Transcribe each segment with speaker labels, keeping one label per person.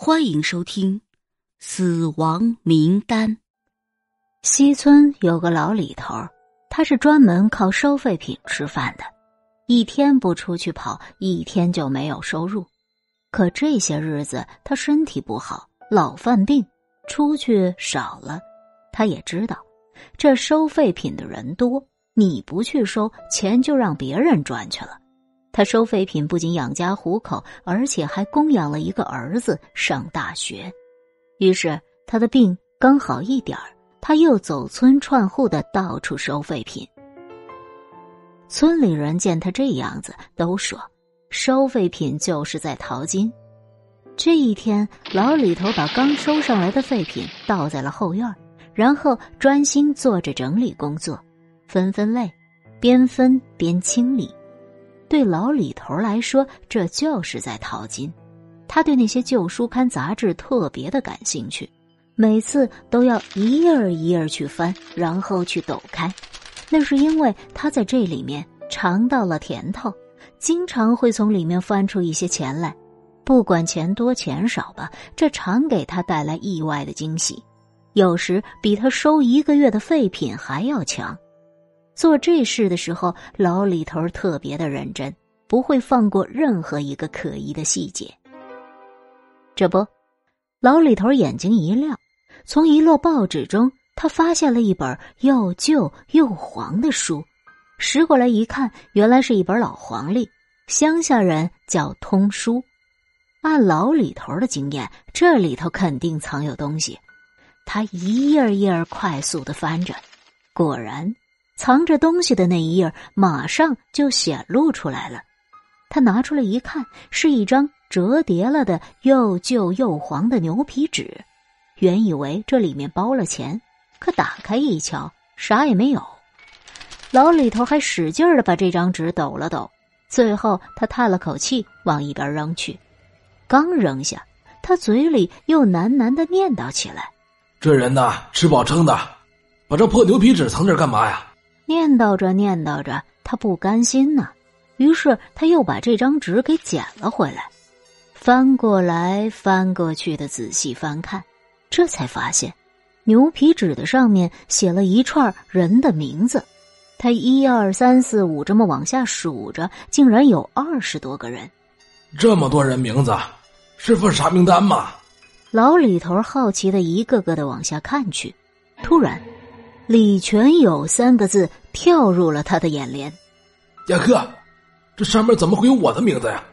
Speaker 1: 欢迎收听《死亡名单》。
Speaker 2: 西村有个老李头，他是专门靠收废品吃饭的，一天不出去跑，一天就没有收入。可这些日子他身体不好，老犯病，出去少了。他也知道，这收废品的人多，你不去收，钱就让别人赚去了。他收废品不仅养家糊口，而且还供养了一个儿子上大学。于是他的病刚好一点儿，他又走村串户的到处收废品。村里人见他这样子，都说收废品就是在淘金。这一天，老李头把刚收上来的废品倒在了后院，然后专心做着整理工作，分分类，边分边清理。对老李头来说，这就是在淘金。他对那些旧书刊杂志特别的感兴趣，每次都要一页儿一页儿去翻，然后去抖开。那是因为他在这里面尝到了甜头，经常会从里面翻出一些钱来。不管钱多钱少吧，这常给他带来意外的惊喜，有时比他收一个月的废品还要强。做这事的时候，老李头特别的认真，不会放过任何一个可疑的细节。这不，老李头眼睛一亮，从一摞报纸中，他发现了一本又旧又黄的书，拾过来一看，原来是一本老黄历，乡下人叫通书。按老李头的经验，这里头肯定藏有东西。他一页一页快速的翻着，果然。藏着东西的那一页马上就显露出来了，他拿出来一看，是一张折叠了的又旧又黄的牛皮纸。原以为这里面包了钱，可打开一瞧，啥也没有。老李头还使劲的把这张纸抖了抖，最后他叹了口气，往一边扔去。刚扔下，他嘴里又喃喃的念叨起来：“
Speaker 3: 这人呐，吃饱撑的，把这破牛皮纸藏这干嘛呀？”
Speaker 2: 念叨着念叨着，他不甘心呢，于是他又把这张纸给捡了回来，翻过来翻过去的仔细翻看，这才发现，牛皮纸的上面写了一串人的名字，他一二三四五这么往下数着，竟然有二十多个人，
Speaker 3: 这么多人名字，是份啥名单吗？
Speaker 2: 老李头好奇的一个个的往下看去，突然。李全友三个字跳入了他的眼帘。
Speaker 3: 亚克，这上面怎么会有我的名字呀？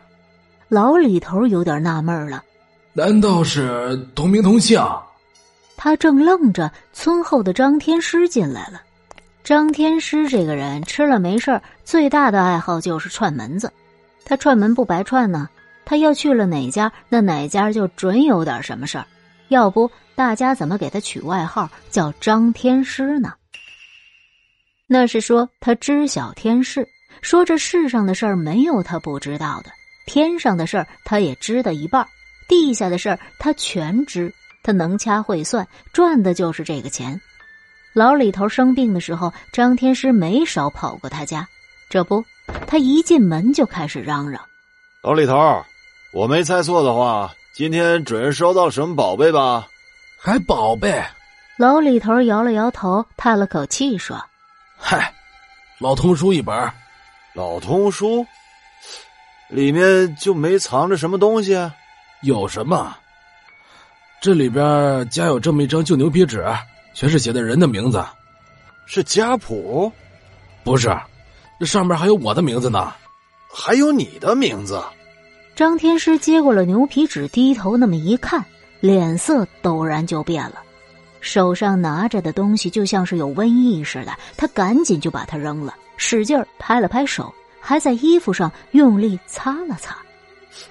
Speaker 2: 老李头有点纳闷了。
Speaker 3: 难道是同名同姓？
Speaker 2: 他正愣着，村后的张天师进来了。张天师这个人吃了没事最大的爱好就是串门子。他串门不白串呢，他要去了哪家，那哪家就准有点什么事儿。要不大家怎么给他取外号叫张天师呢？那是说他知晓天事，说这世上的事儿没有他不知道的，天上的事儿他也知道一半，地下的事儿他全知。他能掐会算，赚的就是这个钱。老李头生病的时候，张天师没少跑过他家。这不，他一进门就开始嚷嚷：“
Speaker 4: 老李头，我没猜错的话。”今天准是收到什么宝贝吧？
Speaker 3: 还宝贝？
Speaker 2: 老李头摇了摇头，叹了口气说：“
Speaker 3: 嗨，老通书一本。
Speaker 4: 老通书里面就没藏着什么东西？
Speaker 3: 有什么？这里边夹有这么一张旧牛皮纸，全是写的人的名字。
Speaker 4: 是家谱？
Speaker 3: 不是，这上面还有我的名字呢。
Speaker 4: 还有你的名字。”
Speaker 2: 张天师接过了牛皮纸，低头那么一看，脸色陡然就变了，手上拿着的东西就像是有瘟疫似的，他赶紧就把它扔了，使劲拍了拍手，还在衣服上用力擦了擦。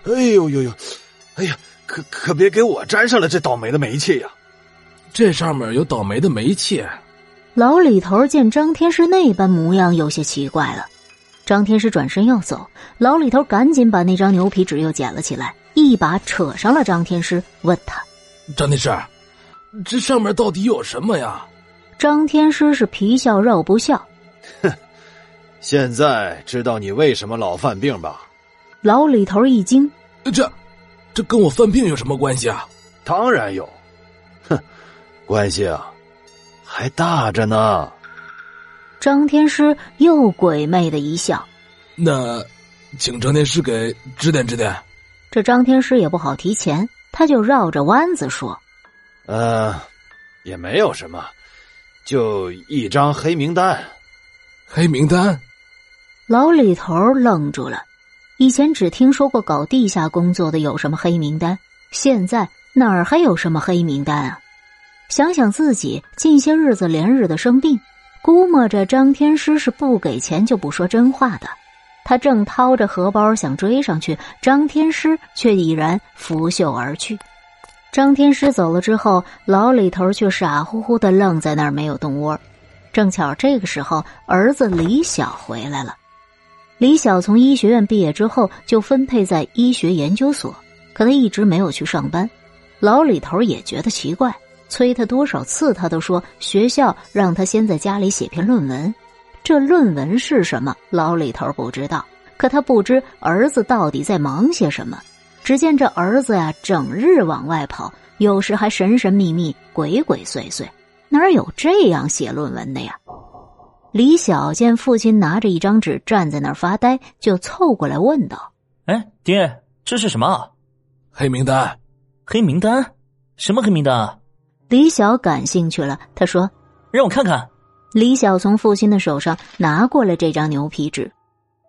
Speaker 4: 哎呦呦呦，哎呀，可可别给我沾上了这倒霉的霉气呀！
Speaker 3: 这上面有倒霉的霉气。
Speaker 2: 老李头见张天师那般模样，有些奇怪了。张天师转身要走，老李头赶紧把那张牛皮纸又捡了起来，一把扯上了张天师，问他：“
Speaker 3: 张天师，这上面到底有什么呀？”
Speaker 2: 张天师是皮笑肉不笑，
Speaker 4: 哼，现在知道你为什么老犯病吧？
Speaker 2: 老李头一惊：“
Speaker 3: 这，这跟我犯病有什么关系啊？
Speaker 4: 当然有，哼，关系啊，还大着呢。
Speaker 2: 张天师又鬼魅的一笑。
Speaker 3: 那，请张天师给指点指点。
Speaker 2: 这张天师也不好提前，他就绕着弯子说：“
Speaker 4: 呃，也没有什么，就一张黑名单。
Speaker 3: 黑名单。”
Speaker 2: 老李头愣住了，以前只听说过搞地下工作的有什么黑名单，现在哪儿还有什么黑名单啊？想想自己近些日子连日的生病，估摸着张天师是不给钱就不说真话的。他正掏着荷包想追上去，张天师却已然拂袖而去。张天师走了之后，老李头却傻乎乎的愣在那儿，没有动窝。正巧这个时候，儿子李晓回来了。李晓从医学院毕业之后就分配在医学研究所，可他一直没有去上班。老李头也觉得奇怪，催他多少次，他都说学校让他先在家里写篇论文。这论文是什么？老李头不知道，可他不知儿子到底在忙些什么。只见这儿子呀，整日往外跑，有时还神神秘秘、鬼鬼祟祟，哪有这样写论文的呀？李晓见父亲拿着一张纸站在那儿发呆，就凑过来问道：“
Speaker 5: 哎，爹，这是什么？
Speaker 3: 黑名单？
Speaker 5: 黑名单？什么黑名单？”
Speaker 2: 李晓感兴趣了，他说：“
Speaker 5: 让我看看。”
Speaker 2: 李晓从父亲的手上拿过了这张牛皮纸，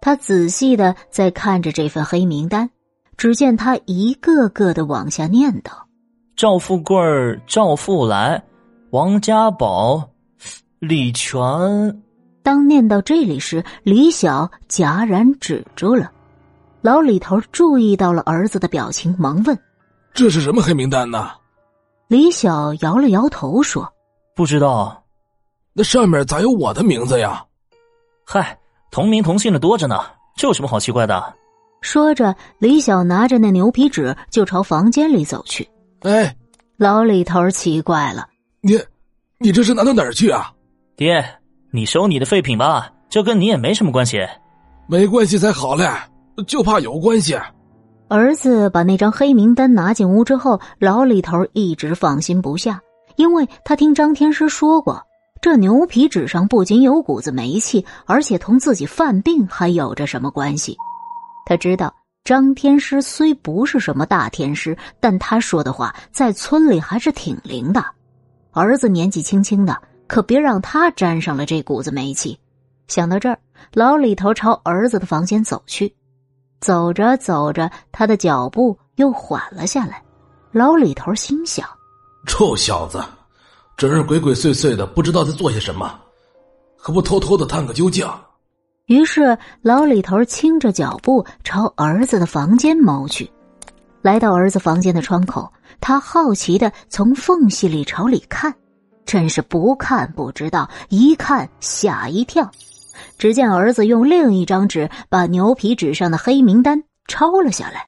Speaker 2: 他仔细的在看着这份黑名单，只见他一个个的往下念叨：“
Speaker 5: 赵富贵、赵富来、王家宝、李全。”
Speaker 2: 当念到这里时，李晓戛然止住了。老李头注意到了儿子的表情，忙问：“
Speaker 3: 这是什么黑名单呢？”
Speaker 2: 李晓摇了摇头说：“
Speaker 5: 不知道。”
Speaker 3: 那上面咋有我的名字呀？
Speaker 5: 嗨，同名同姓的多着呢，这有什么好奇怪的？
Speaker 2: 说着，李晓拿着那牛皮纸就朝房间里走去。
Speaker 3: 哎，
Speaker 2: 老李头奇怪了：“
Speaker 3: 你，你这是拿到哪儿去啊？”
Speaker 5: 爹。你收你的废品吧，这跟你也没什么关系。
Speaker 3: 没关系才好嘞，就怕有关系。
Speaker 2: 儿子把那张黑名单拿进屋之后，老李头一直放心不下，因为他听张天师说过，这牛皮纸上不仅有股子霉气，而且同自己犯病还有着什么关系。他知道张天师虽不是什么大天师，但他说的话在村里还是挺灵的。儿子年纪轻轻的。可别让他沾上了这股子霉气。想到这儿，老李头朝儿子的房间走去。走着走着，他的脚步又缓了下来。老李头心想：“
Speaker 3: 臭小子，整日鬼鬼祟祟的，不知道在做些什么，何不偷偷的探个究竟？”
Speaker 2: 于是，老李头轻着脚步朝儿子的房间猫去。来到儿子房间的窗口，他好奇的从缝隙里朝里看。真是不看不知道，一看吓一跳。只见儿子用另一张纸把牛皮纸上的黑名单抄了下来。